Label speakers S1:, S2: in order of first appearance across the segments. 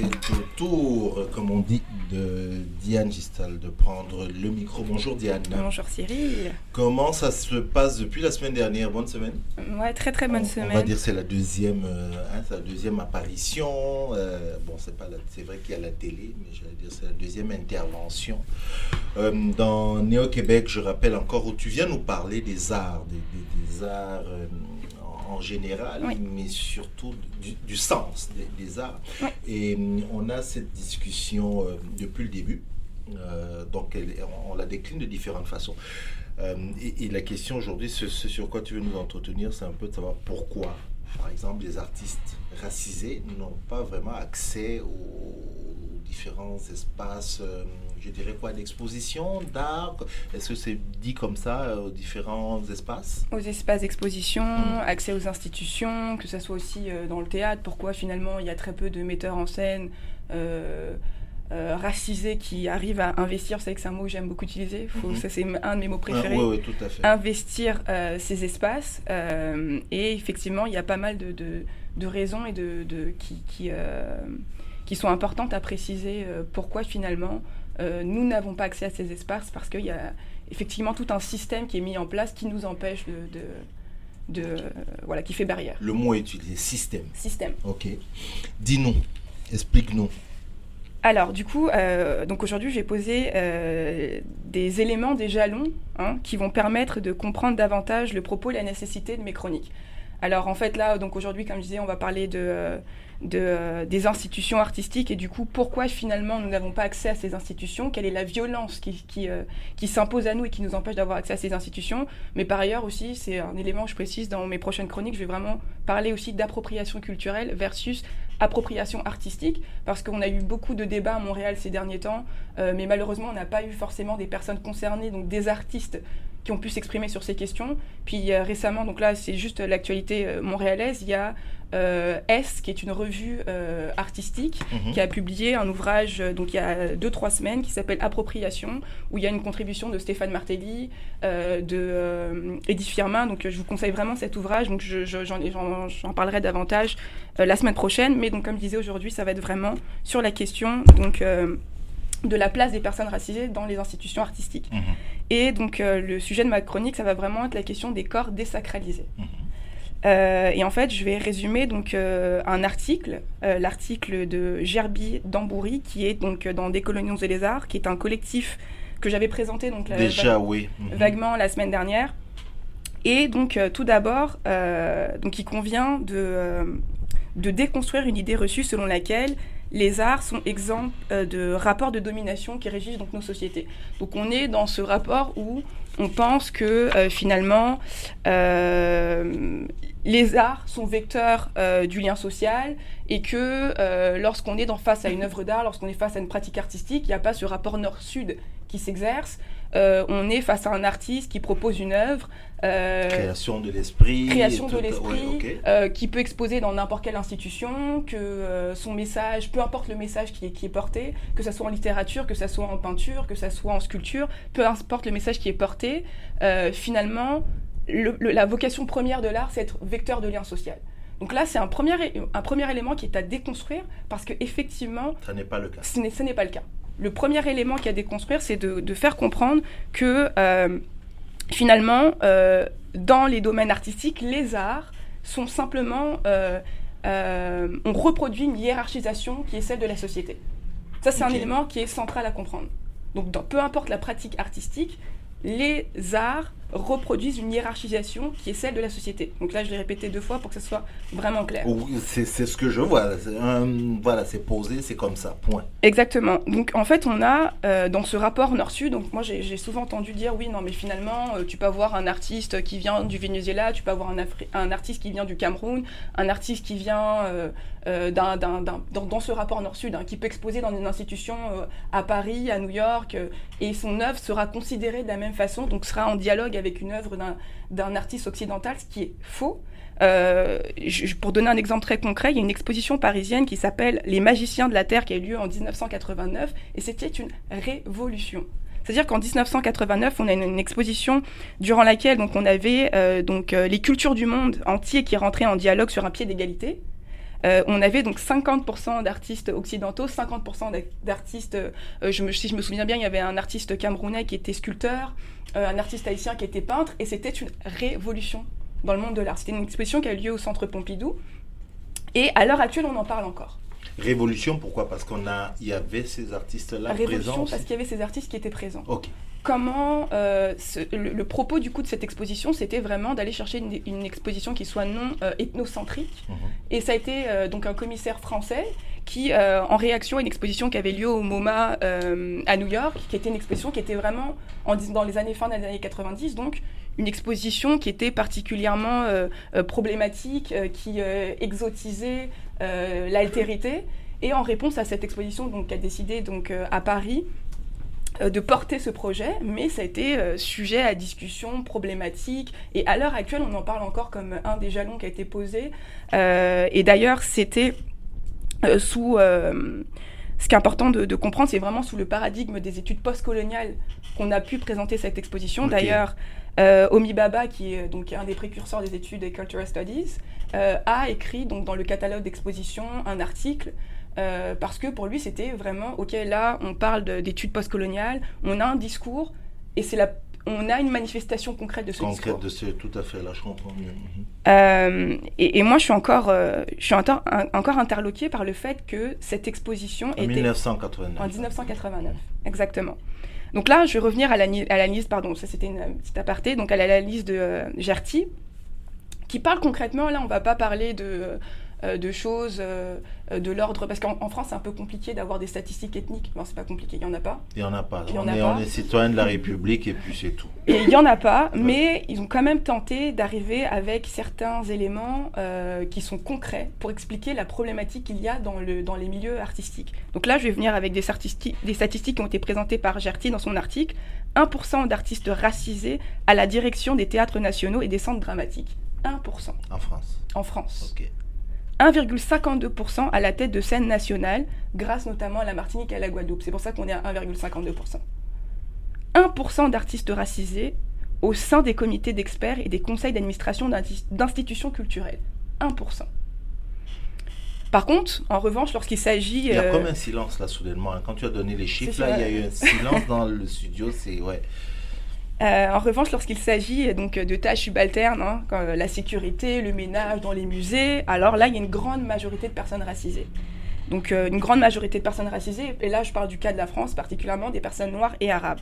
S1: C'est le tour, comme on dit, de Diane Gistal de prendre le micro. Bonjour Diane.
S2: Bonjour Cyril.
S1: Comment ça se passe depuis la semaine dernière? Bonne semaine
S2: Ouais, très très bonne
S1: on,
S2: semaine.
S1: On va dire c'est la deuxième, euh, hein, c'est la deuxième apparition. Euh, bon, c'est pas, c'est vrai qu'il y a la télé, mais j'allais dire c'est la deuxième intervention Euh, dans Néo Québec. Je rappelle encore où tu viens nous parler des arts, des, des- des arts euh, en, général,
S2: Oui.
S1: mais surtout du, du sens des, des arts.
S2: Oui.
S1: Et hum, on a cette discussion euh, depuis le début. Euh, donc, elle- on, on la décline de différentes façons. Euh, et, et la question aujourd'hui, ce, ce sur quoi tu veux nous entretenir, c'est un peu de savoir pourquoi, par exemple, les artistes racisés n'ont pas vraiment accès aux différents espaces, euh, je dirais quoi, d'exposition, d'art? Est-ce que c'est dit comme ça, euh, aux différents espaces?
S2: Aux espaces d'exposition,
S1: Mm.
S2: accès aux institutions, que ce soit aussi euh, dans le théâtre. Pourquoi finalement il y a très peu de metteurs en scène euh, racisés qui arrivent à investir? Savez que c'est un mot que j'aime beaucoup utiliser. Faut-
S1: Mhm.
S2: Ça, c'est un de mes mots préférés.
S1: Oui, tout à fait.
S2: investir euh, ces espaces. euh, et effectivement, il y a pas mal de, de- de raisons et de, de- qui, qui, qui sont importantes à préciser euh, pourquoi finalement euh, nous n'avons pas accès à ces espaces parce qu'il y a effectivement tout un système qui est mis en place qui nous empêche de... de, de, euh, voilà, qui fait barrière.
S1: Le mot est utilisé, système.
S2: Système.
S1: Ok. Dis-nous, explique-nous.
S2: Alors, du coup, euh, donc aujourd'hui, j'ai posé euh, des éléments, des jalons, hein, qui vont permettre de comprendre davantage le propos et la nécessité de mes chroniques. Alors, en fait, là, donc aujourd'hui, comme je disais, on va parler de, euh, des institutions artistiques et du coup, pourquoi finalement nous n'avons pas accès à ces institutions? Quelle est la violence qui, qui, euh, qui s'impose à nous et qui nous empêche d'avoir accès à ces institutions? Mais par ailleurs aussi, c'est un élément que je précise dans mes prochaines chroniques, je vais vraiment parler aussi d'appropriation culturelle versus appropriation artistique, parce qu'on a eu beaucoup de débats à Montréal ces derniers temps, euh, mais malheureusement, on n'a pas eu forcément des personnes concernées, donc des artistes qui ont pu s'exprimer sur ces questions. Puis euh, récemment, donc là, c'est juste l'actualité euh, montréalaise, il y a euh, S, qui est une revue euh, artistique,
S1: Mhm.
S2: qui a publié un ouvrage donc il y a deux trois semaines qui s'appelle Appropriation où il y a une contribution de Stéphane Martelly de Edith Firmin donc je vous conseille vraiment cet ouvrage donc je- je- j'en j'en- j'en parlerai davantage la semaine prochaine mais donc comme je disais aujourd'hui ça va être vraiment sur la question donc de la place des personnes racisées dans les institutions artistiques
S1: Mhm.
S2: Et donc euh, le sujet de ma chronique ça va vraiment être la question des corps désacralisés
S1: Mhm.
S2: euh, et en fait, je vais résumer donc euh, un article, euh, l'article de Gerby Damboury, qui est donc dans Décolonions et les Arts, qui est un collectif que j'avais présenté donc la-
S1: Déjà, oui. Mhm.
S2: vaguement la semaine dernière. Et donc, tout d'abord, donc il convient de, de déconstruire une idée reçue selon laquelle les arts sont exempts euh, de rapports de domination qui régissent donc nos sociétés. Donc, on est dans ce rapport où on pense que euh, finalement, euh, les arts sont vecteurs du lien social et que lorsqu'on est face à une œuvre d'art, lorsqu'on est face à une pratique artistique, il n'y a pas ce rapport nord-sud qui s'exerce. Euh, on est face à un artiste qui propose une œuvre. euh,
S1: Création de l'esprit.
S2: création de l'esprit,
S1: ouais,
S2: euh, qui peut exposer dans n'importe quelle institution, que son message, peu importe le message qui est, qui est porté, que ça soit en littérature, que ça soit en peinture, que ça soit en sculpture, peu importe le message qui est porté, finalement, le- le- la vocation première de l'art, c'est être vecteur de lien social. Donc là, c'est un premier, un premier élément qui est à déconstruire, parce que effectivement,
S1: Ça n'est pas le cas.
S2: ce ce n'est pas le cas. Le premier élément qu'il y a à déconstruire, c'est de, de faire comprendre que euh, finalement, euh, dans les domaines artistiques, les arts sont simplement... euh, on reproduit une hiérarchisation qui est celle de la société. Ça, c'est un élément qui est central à comprendre. Donc, dans, peu importe la pratique artistique, les arts reproduisent une hiérarchisation qui est celle de la société. Donc là, je l'ai répété deux fois pour que ce soit vraiment clair.
S1: Oui, C'est ce que je vois. Voilà, c'est posé, c'est comme ça, point.
S2: Exactement. Donc en fait, on a euh, dans ce rapport Nord-Sud, donc moi j'ai souvent entendu dire oui, non mais finalement, euh, tu peux avoir un artiste qui vient du Venezuela, tu peux avoir un, Afri- un artiste qui vient du Cameroun, un artiste qui vient euh, d'un- dans, dans ce rapport Nord-Sud, hein, qui peut exposer dans une institution à Paris, à New York, et son œuvre sera considérée de la même façon, donc sera en dialogue avec une œuvre d'un- artiste occidental, ce qui est faux. Euh, pour donner un exemple très concret, il y a une exposition parisienne qui s'appelle Les Magiciens de la Terre qui a eu lieu en 1989 et c'était une révolution. C'est-à-dire qu'en 1989, on a une, une exposition durant laquelle donc on avait euh, donc euh, les cultures du monde entier qui rentraient en dialogue sur un pied d'égalité. On avait donc 50% d'artistes occidentaux, 50% d'artistes, je me, si je me souviens bien, il y avait un artiste camerounais qui était sculpteur, un artiste haïtien qui était peintre, et c'était une révolution dans le monde de l'art. C'était une exposition qui a eu lieu au Centre Pompidou, et à l'heure actuelle, on en parle encore.
S1: Révolution, pourquoi? Parce qu'on a, il y avait ces artistes-là présents.
S2: Révolution, parce qu'il y avait ces artistes qui étaient présents.
S1: Ok.
S2: Comment euh, le, propos du coup de cette exposition, c'était vraiment d'aller chercher une, exposition qui soit non euh, ethnocentrique. Mhm. Et ça a été euh, donc un commissaire français qui, en réaction à une exposition qui avait lieu au MoMA à New York, qui était une exposition qui était vraiment en, dans les années fin des années 90, donc une exposition qui était particulièrement problématique, qui exotisait l'altérité. Et en réponse à cette exposition, donc, a décidé donc à Paris de porter ce projet, mais ça a été euh, sujet à discussion, problématique, et à l'heure actuelle, on en parle encore comme un des jalons qui a été posé. Euh, et d'ailleurs, c'était sous... ce qui est important de, comprendre, c'est vraiment sous le paradigme des études postcoloniales qu'on a pu présenter cette exposition. D'ailleurs, Omi Baba, qui est donc un des précurseurs des études des Cultural Studies, a écrit donc dans le catalogue d'exposition un article euh, parce que pour lui, c'était vraiment, OK, là, on parle d'études postcoloniales, on a un discours, et c'est la on a une manifestation concrète de ce
S1: concrète
S2: discours.
S1: de ce, tout à fait, là je comprends mieux. Mhm.
S2: Euh, et, moi je suis encore, euh, je suis encore, encore interloquée par le fait que cette exposition
S1: en 1989.
S2: En 1989, exactement. Donc là, je vais revenir à l'analyse, pardon, ça c'était une petite aparté, donc à l'analyse de Gerty, qui parle concrètement, là on va pas parler de euh, de choses euh, de l'ordre. Parce qu'en France, c'est un peu compliqué d'avoir des statistiques ethniques. Non, c'est pas compliqué, il n'y en a pas.
S1: Il n'y en a pas. on, est, on est citoyen de la République et puis c'est tout.
S2: Et il n'y en a pas, mais ils ont quand même tenté d'arriver avec certains éléments euh, qui sont concrets pour expliquer la problématique qu'il y a dans, le, dans les milieux artistiques. Donc là, je vais venir avec des, des statistiques qui ont été présentées par Gerty dans son article. 1% d'artistes racisés à la direction des théâtres nationaux et des centres dramatiques. 1%.
S1: En France.
S2: En France. Ok. 1,52% à la tête de scène nationale, grâce notamment à la Martinique et à la Guadeloupe. C'est pour ça qu'on est à 1,52%. 1% d'artistes racisés au sein des comités d'experts et des conseils d'administration d'institutions culturelles. 1%. Par contre, en revanche, lorsqu'il s'agit...
S1: Il y a euh, comme un silence là, soudainement. Quand tu as donné les chiffres, là, il y a eu un silence dans le studio. C'est... Ouais.
S2: Euh, en revanche, lorsqu'il s'agit donc de tâches subalternes, hein, comme la sécurité, le ménage dans les musées, alors là, il y a une grande majorité de personnes racisées. Donc euh, une grande majorité de personnes racisées, et là je parle du cas de la France, particulièrement des personnes noires et arabes.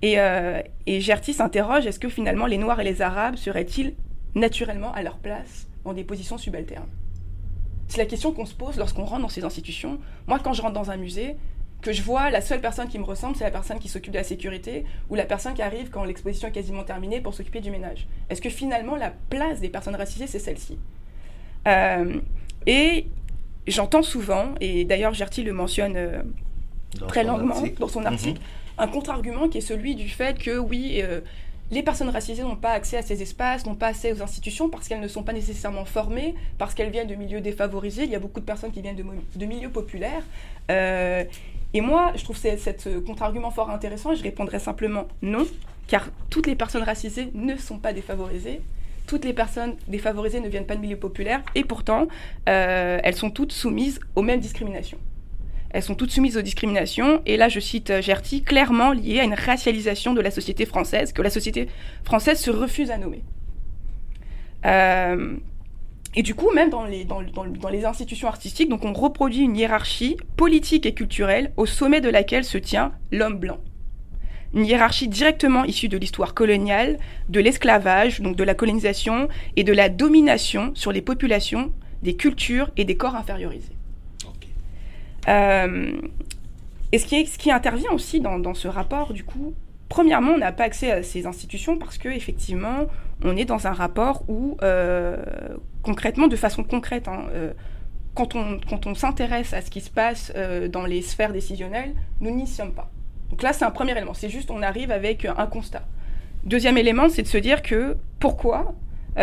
S2: Et, euh, et Gerty s'interroge, est-ce que finalement les Noirs et les Arabes seraient-ils naturellement à leur place dans des positions subalternes? C'est la question qu'on se pose lorsqu'on rentre dans ces institutions. Moi, quand je rentre dans un musée, que je vois, la seule personne qui me ressemble, c'est la personne qui s'occupe de la sécurité ou la personne qui arrive quand l'exposition est quasiment terminée pour s'occuper du ménage. Est-ce que finalement la place des personnes racisées, c'est celle-ci? Euh, Et j'entends souvent, et d'ailleurs Gerty le mentionne euh, très longuement dans son article, mhm. un contre-argument qui est celui du fait que oui, euh, les personnes racisées n'ont pas accès à ces espaces, n'ont pas accès aux institutions parce qu'elles ne sont pas nécessairement formées, parce qu'elles viennent de milieux défavorisés. Il y a beaucoup de personnes qui viennent de, de milieux populaires. Et moi, je trouve cet contre-argument fort intéressant et je répondrais simplement non, car toutes les personnes racisées ne sont pas défavorisées. Toutes les personnes défavorisées ne viennent pas de milieux populaires et pourtant, euh, elles sont toutes soumises aux mêmes discriminations. Elles sont toutes soumises aux discriminations et là, je cite euh, Gerty, clairement liées à une racialisation de la société française que la société française se refuse à nommer. Euh, et du coup, même dans les, dans, dans, les institutions artistiques, donc on reproduit une hiérarchie politique et culturelle au sommet de laquelle se tient l'homme blanc. Une hiérarchie directement issue de l'histoire coloniale, de l'esclavage, donc de la colonisation et de la domination sur les populations, des cultures et des corps infériorisés. Euh, et ce qui, est, ce qui intervient aussi dans, dans ce rapport, du coup, premièrement, on n'a pas accès à ces institutions parce que effectivement, on est dans un rapport où, euh, concrètement, de façon concrète, hein, euh, quand on, quand on s'intéresse à ce qui se passe euh, dans les sphères décisionnelles, nous n'y sommes pas. Donc là, c'est un premier élément. C'est juste, on arrive avec un constat. Deuxième élément, c'est de se dire que pourquoi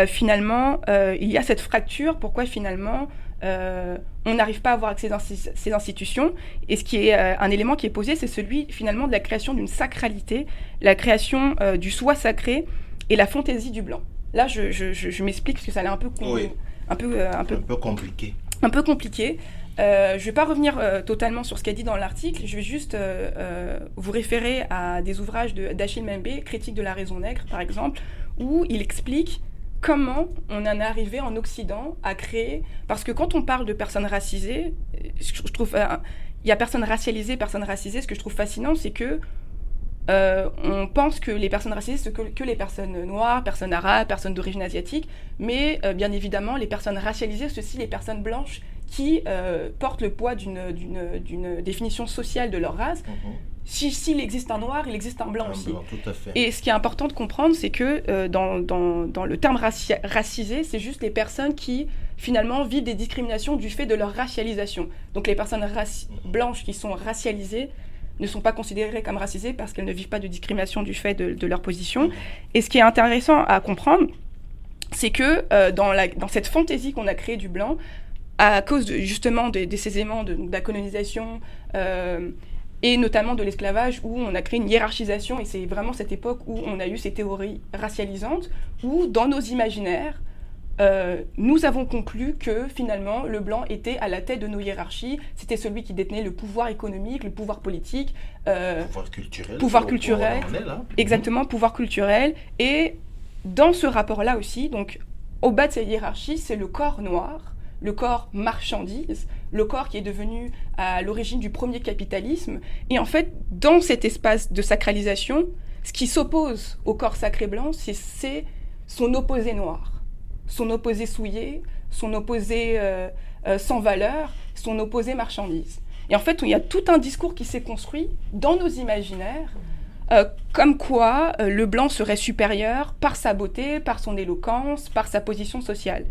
S2: finalement il y a cette fracture, pourquoi finalement euh, on n'arrive pas à avoir accès à ces institutions. Et ce qui est euh, un élément qui est posé, c'est celui finalement de la création d'une sacralité, la création euh, du soi sacré et la fantaisie du blanc. Là, je, m'explique parce que ça a l'air un peu, un, peu,
S1: un, peu... compliqué.
S2: un peu compliqué. Je ne vais pas revenir totalement sur ce qu'a dit dans l'article, je vais juste vous référer à des ouvrages d'Achille Mbembe, Critique de la raison nègre par exemple, où il explique comment on en est arrivé en Occident à créer... Parce que quand on parle de personnes racisées, je, trouve... il y a personnes racialisées, personnes racisées, ce que je trouve fascinant, c'est que on pense que les personnes racisées, c'est que, les personnes noires, personnes arabes, personnes d'origine asiatique, mais bien évidemment, les personnes racialisées, aussi les personnes blanches qui euh, portent le poids d'une définition sociale de leur race. Mhm. S'il existe un noir, il existe un blanc aussi. Et ce qui est important de comprendre, c'est que euh, dans, dans, le terme racisé, c'est juste les personnes qui finalement vivent des discriminations du fait de leur racialisation. Donc les personnes blanches qui sont racialisées ne sont pas considérées comme racisées parce qu'elles ne vivent pas de discrimination du fait de, leur position. Et ce qui est intéressant à comprendre, c'est que euh, dans, la, dans cette fantaisie qu'on a créée du blanc, à cause justement de, ces éléments de, la colonisation euh, et notamment de l'esclavage où on a créé une hiérarchisation et c'est vraiment cette époque où on a eu ces théories racialisantes où dans nos imaginaires euh, nous avons conclu que finalement le blanc était à la tête de nos hiérarchies, c'était celui qui détenait le pouvoir économique, le pouvoir politique,
S1: euh, pouvoir culturel,
S2: pouvoir culturel, exactement pouvoir culturel. Et dans ce rapport-là aussi, donc au bas de cette hiérarchie, c'est le corps noir le corps marchandise, le corps qui est devenu à l'origine du premier capitalisme. Et en fait, dans cet espace de sacralisation, ce qui s'oppose au corps sacré blanc, c'est son opposé noir, son opposé souillé, son opposé euh, euh, sans valeur, son opposé marchandise. Et en fait, il y a tout un discours qui s'est construit dans nos imaginaires, euh, comme quoi le blanc serait supérieur par sa beauté, par son éloquence, par sa position sociale.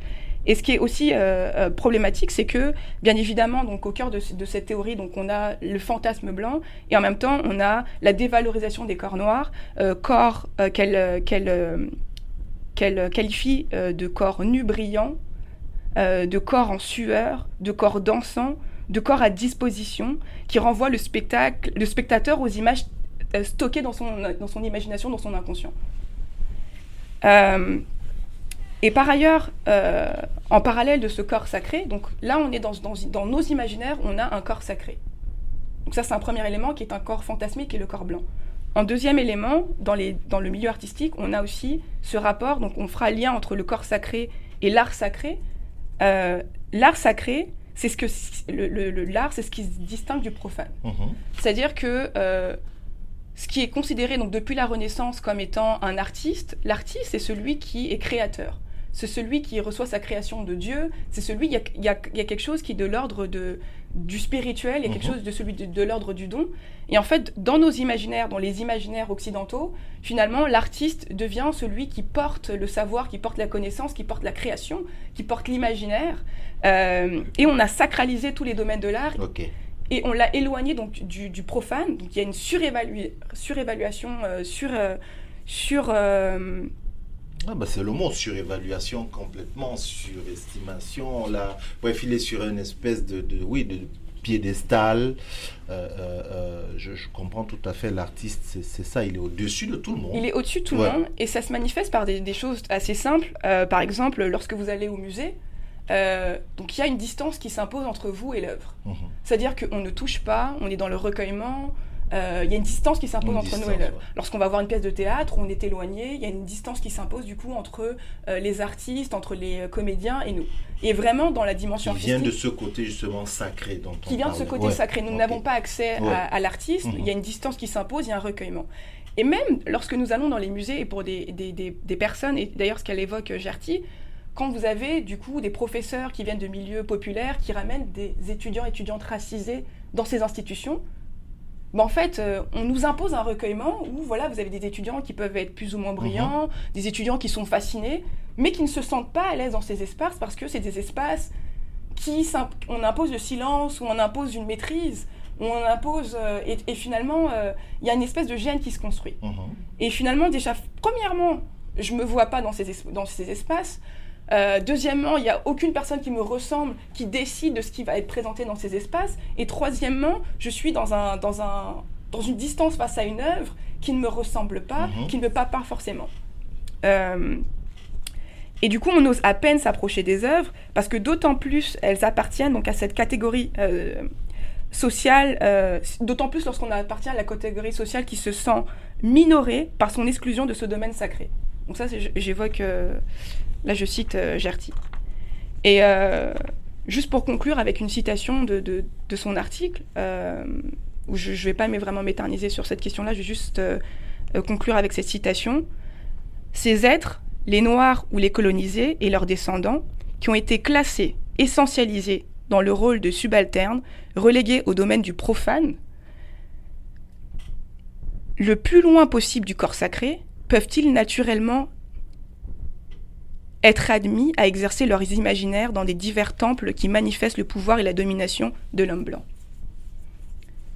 S2: Et ce qui est aussi euh, euh, problématique, c'est que, bien évidemment, donc au cœur de, cette théorie, donc on a le fantasme blanc et en même temps on a la dévalorisation des corps noirs, euh, corps qu'elle qualifie de corps nus brillants, de corps en sueur, de corps dansant, de corps à disposition, qui renvoie le, spectacle, le spectateur aux images stockées dans son, dans son imagination, dans son inconscient. Et par ailleurs, euh, en parallèle de ce corps sacré, donc là on est dans, dans, nos imaginaires, on a un corps sacré. Donc ça c'est un premier élément qui est un corps fantasmique et le corps blanc. En deuxième élément, dans, les, dans le milieu artistique, on a aussi ce rapport, donc on fera lien entre le corps sacré et l'art sacré. Euh, l'art sacré, c'est ce que le, l'art, c'est ce qui se distingue du profane. Mhm. C'est-à-dire que euh, ce qui est considéré donc depuis la Renaissance comme étant un artiste, l'artiste c'est celui qui est créateur c'est celui qui reçoit sa création de Dieu, c'est celui, il y a, quelque chose qui est de l'ordre de, du spirituel, il y a quelque mhm. chose de celui de, l'ordre du don. Et en fait, dans nos imaginaires, dans les imaginaires occidentaux, finalement, l'artiste devient celui qui porte le savoir, qui porte la connaissance, qui porte la création, qui porte l'imaginaire. Euh, et on a sacralisé tous les domaines de l'art. Et on l'a éloigné donc du, profane. Donc il y a une surévaluation euh, sur, euh, sur
S1: ah bah c'est le mot surévaluation complètement, surestimation. Là, bref, il est sur une espèce de, oui, de piédestal. Euh, euh, euh, je, comprends tout à fait l'artiste, c'est ça, il est au-dessus de tout le monde.
S2: Il est au-dessus de tout le monde et ça se manifeste par des, choses assez simples. par exemple, lorsque vous allez au musée, donc il y a une distance qui s'impose entre vous et l'œuvre. Mhm. C'est-à-dire qu'on ne touche pas, on est dans le recueillement, euh, il y a une distance qui s'impose entre nous et l'œuvre. Lorsqu'on va voir une pièce de théâtre, on est éloigné, il y a une distance qui s'impose du coup entre euh, les artistes, entre les euh, comédiens et nous. Et vraiment dans la dimension
S1: qui vient de ce côté justement sacré dont
S2: Qui vient de ce côté sacré. Nous n'avons pas accès à, l'artiste, mhm. il y a une distance qui s'impose, il y a un recueillement. Et même lorsque nous allons dans les musées et pour des, des, des, personnes, et d'ailleurs ce qu'elle évoque Gertie, quand vous avez du coup des professeurs qui viennent de milieux populaires, qui ramènent des étudiants et étudiantes racisés dans ces institutions, en fait, euh, on nous impose un recueillement où voilà, vous avez des étudiants qui peuvent être plus ou moins brillants, mhm. des étudiants qui sont fascinés, mais qui ne se sentent pas à l'aise dans ces espaces parce que c'est des espaces qui on impose le silence, où on impose une maîtrise, où on impose euh, et, finalement euh, il y a une espèce de gêne qui se construit. Mhm. Et finalement déjà, premièrement, je me vois pas dans ces, dans ces espaces. Euh, deuxièmement, il n'y a aucune personne qui me ressemble qui décide de ce qui va être présenté dans ces espaces. Et troisièmement, je suis dans, un, dans, un, dans une distance face à une œuvre qui ne me ressemble pas, mhm. qui ne me parle pas forcément. Euh, Et du coup, on ose à peine s'approcher des œuvres parce que d'autant plus elles appartiennent donc à cette catégorie euh, sociale, euh, d'autant plus lorsqu'on appartient à la catégorie sociale qui se sent minorée par son exclusion de ce domaine sacré. Donc ça, j'évoque, euh, là je cite Gerty. Et juste pour conclure avec une citation de, de son article, où je ne vais pas vraiment m'éterniser sur cette question-là, je vais juste conclure avec cette citation. Ces êtres les Noirs ou les colonisés et leurs descendants, qui ont été classés, essentialisés dans le rôle de subalternes, relégués au domaine du profane, le plus loin possible du corps sacré, peuvent-ils naturellement être admis à exercer leurs imaginaires dans des divers temples qui manifestent le pouvoir et la domination de l'homme blanc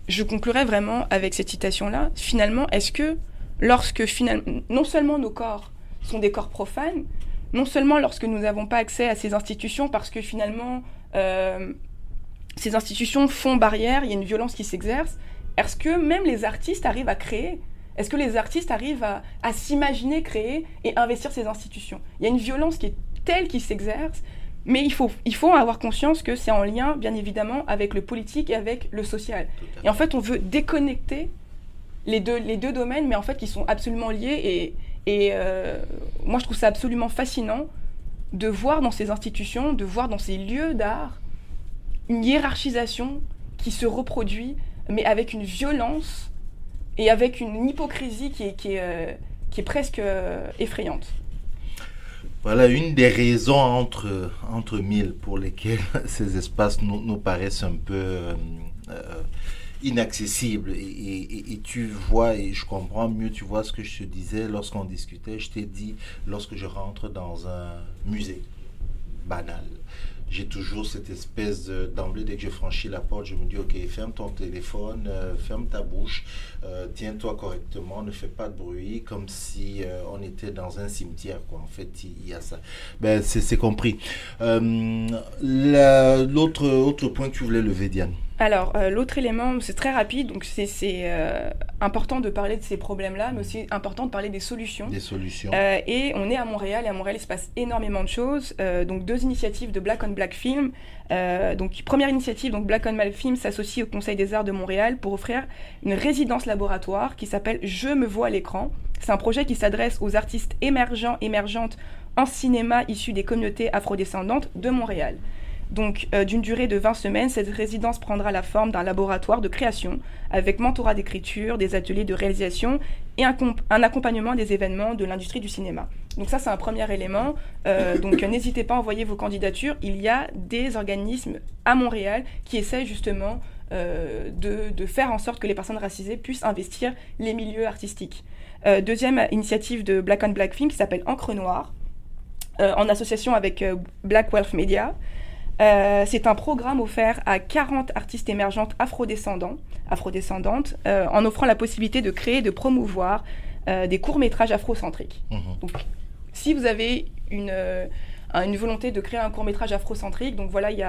S2: Je conclurai vraiment avec cette citation-là. Finalement, est-ce que lorsque finalement, non seulement nos corps sont des corps profanes, non seulement lorsque nous n'avons pas accès à ces institutions parce que finalement euh, ces institutions font barrière, il y a une violence qui s'exerce, est-ce que même les artistes arrivent à créer Est-ce que les artistes arrivent à, s'imaginer créer et investir ces institutions? Il y a une violence qui est telle qui s'exerce, mais il faut, il faut avoir conscience que c'est en lien, bien évidemment, avec le politique et avec le social. Et en fait, on veut déconnecter les deux, les deux domaines, mais en fait, qui sont absolument liés et, et euh, moi, je trouve ça absolument fascinant de voir dans ces institutions, de voir dans ces lieux d'art une hiérarchisation qui se reproduit, mais avec une violence et avec une hypocrisie qui est, qui est, euh, presque euh, effrayante.
S1: Voilà une des raisons entre, entre mille pour lesquelles ces espaces nous, nous paraissent un peu inaccessible. Et, tu vois, et je comprends mieux, tu vois ce que je te disais lorsqu'on discutait. Je t'ai dit, lorsque je rentre dans un musée banal, j'ai toujours cette espèce d'emblée, dès que je franchis la porte, je me dis, ok, ferme ton téléphone, euh, ferme ta bouche, euh, tiens-toi correctement, ne fais pas de bruit, comme si euh, on était dans un cimetière, quoi. En fait, il y, a ça. Ben, c'est compris. L'autre autre point que tu voulais lever, Diane
S2: alors, euh, l'autre élément, c'est très rapide, donc c'est euh, important de parler de ces problèmes-là, mais aussi important de parler des solutions.
S1: Des solutions.
S2: Euh, et on est à Montréal, et à Montréal, il se passe énormément de choses. donc, deux initiatives de Black on Black Film. donc, première initiative, donc Black on Black Film s'associe au Conseil des Arts de Montréal pour offrir une résidence laboratoire qui s'appelle Je me vois à l'écran. C'est un projet qui s'adresse aux artistes émergents, émergentes en cinéma issus des communautés afrodescendantes de Montréal. Donc, euh, d'une durée de 20 semaines, cette résidence prendra la forme d'un laboratoire de création, avec mentorat d'écriture, des ateliers de réalisation et un, accompagnement des événements de l'industrie du cinéma. Donc ça, c'est un premier élément. Euh, donc n'hésitez pas à envoyer vos candidatures. Il y a des organismes à Montréal qui essaient justement euh, de, faire en sorte que les personnes racisées puissent investir les milieux artistiques. deuxième initiative de Black on Black Film qui s'appelle Encre Noire, en association avec Black Wealth Media. Euh, c'est un programme offert à 40 artistes émergentes afrodescendants, afrodescendantes, euh, en offrant la possibilité de créer et de promouvoir euh, des courts-métrages afrocentriques. Mmh. Donc, si vous avez une une volonté de créer un court métrage afrocentrique. Donc voilà, il y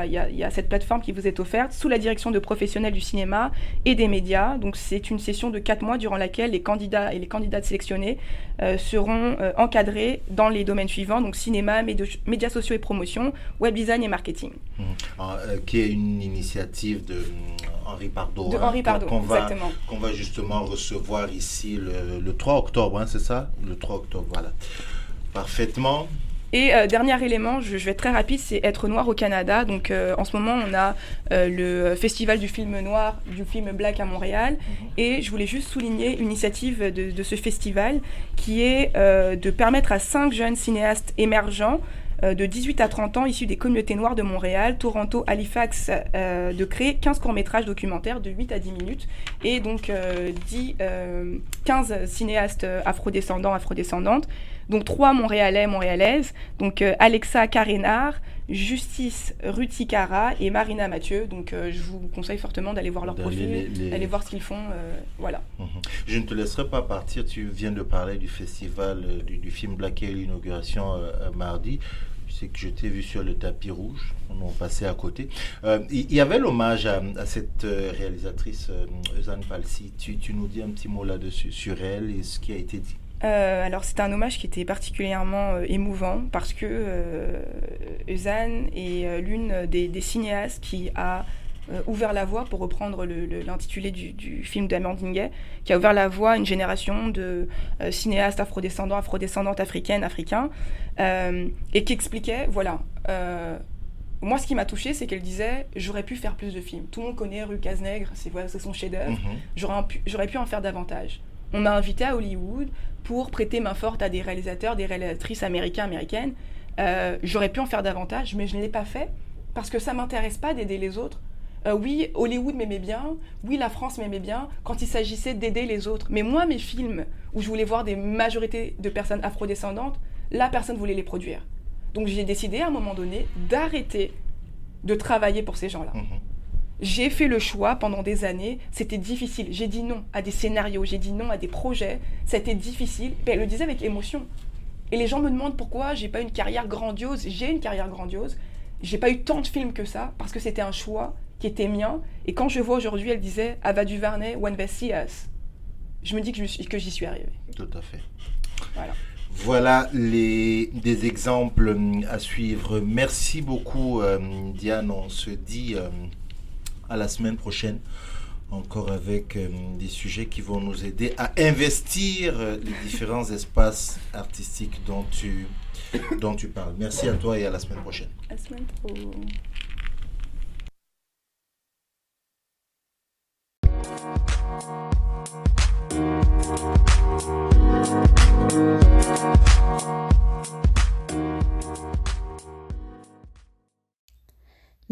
S2: a, cette plateforme qui vous est offerte sous la direction de professionnels du cinéma et des médias. Donc c'est une session de quatre mois durant laquelle les candidats et les candidates sélectionnés euh, seront euh, encadrés dans les domaines suivants, donc cinéma, médias sociaux et promotion, web design et marketing.
S1: Mmh. Ah, euh, qui est une initiative de Henri Pardot.
S2: De hein, Henri qu'on va,
S1: Qu'on va justement recevoir ici le, le 3 octobre, hein, c'est ça? Le 3 octobre, voilà. Parfaitement.
S2: Et euh, dernier élément, je, vais être très rapide, c'est Être Noir au Canada. Donc euh, en ce moment, on a euh, le festival du film noir, du film black à Montréal. Mhm. Et je voulais juste souligner une initiative de, de ce festival qui est de permettre à cinq jeunes cinéastes émergents de 18 à 30 ans issus des communautés noires de Montréal, Toronto, Halifax, de créer 15 courts-métrages documentaires de 8 à 10 minutes et donc 10, 15 cinéastes afrodescendants, afrodescendantes donc trois Montréalais, Montréalaises, donc euh, Alexa Carénard, Justice Ruticara et Marina Mathieu. Donc euh, je vous conseille fortement d'aller voir leur profil, d'aller voir ce qu'ils font. Euh, voilà.
S1: Mhm. Je ne te laisserai pas partir. Tu viens de parler du festival du, film Black et l'inauguration mardi. Je sais que je t'ai vu sur le tapis rouge, on en passait à côté. Il y, avait l'hommage à, cette réalisatrice, Eusanne Palsy. Tu, tu, nous dis un petit mot là-dessus, sur elle et ce qui a été dit
S2: Euh, alors c'est un hommage qui était particulièrement euh, émouvant parce que euh, est l'une des, cinéastes qui a ouvert la voie, pour reprendre l'intitulé du, film d'Amandine Gay, qui a ouvert la voie à une génération de cinéastes afrodescendants, afrodescendantes africaines, africains, et qui expliquait, voilà, moi, ce qui m'a touché, c'est qu'elle disait j'aurais pu faire plus de films. Tout le monde connaît Rue Cazenègre, c'est voilà, son chef-d'œuvre. Mhm. J'aurais pu, en faire davantage. On m'a invité à Hollywood pour prêter main forte à des réalisateurs, des réalisatrices américains, américaines. Euh, j'aurais pu en faire davantage, mais je ne l'ai pas fait parce que ça m'intéresse pas d'aider les autres. Euh, oui, Hollywood m'aimait bien, oui, la France m'aimait bien quand il s'agissait d'aider les autres. Mais moi, mes films où je voulais voir des majorités de personnes afrodescendantes, là, personne ne voulait les produire. Donc j'ai décidé à un moment donné d'arrêter de travailler pour ces gens-là. Mhm. J'ai fait le choix pendant des années, c'était difficile. J'ai dit non à des scénarios, j'ai dit non à des projets, c'était difficile. elle le disait avec émotion. Et les gens me demandent pourquoi j'ai pas une carrière grandiose. J'ai une carrière grandiose. J'ai pas eu tant de films que ça parce que c'était un choix qui était mien. Et quand je vois aujourd'hui, elle disait Ava DuVernay, When They See Us, je me dis que j'y suis arrivée.
S1: Tout à fait. Voilà. Voilà les, des exemples hum, à suivre. Merci beaucoup, hum, Diane. On se dit hum, à la semaine prochaine, encore avec des sujets qui vont nous aider à investir euh, les différents espaces artistiques dont tu, dont tu parles. Merci à toi et à la semaine prochaine.
S2: À la semaine prochaine.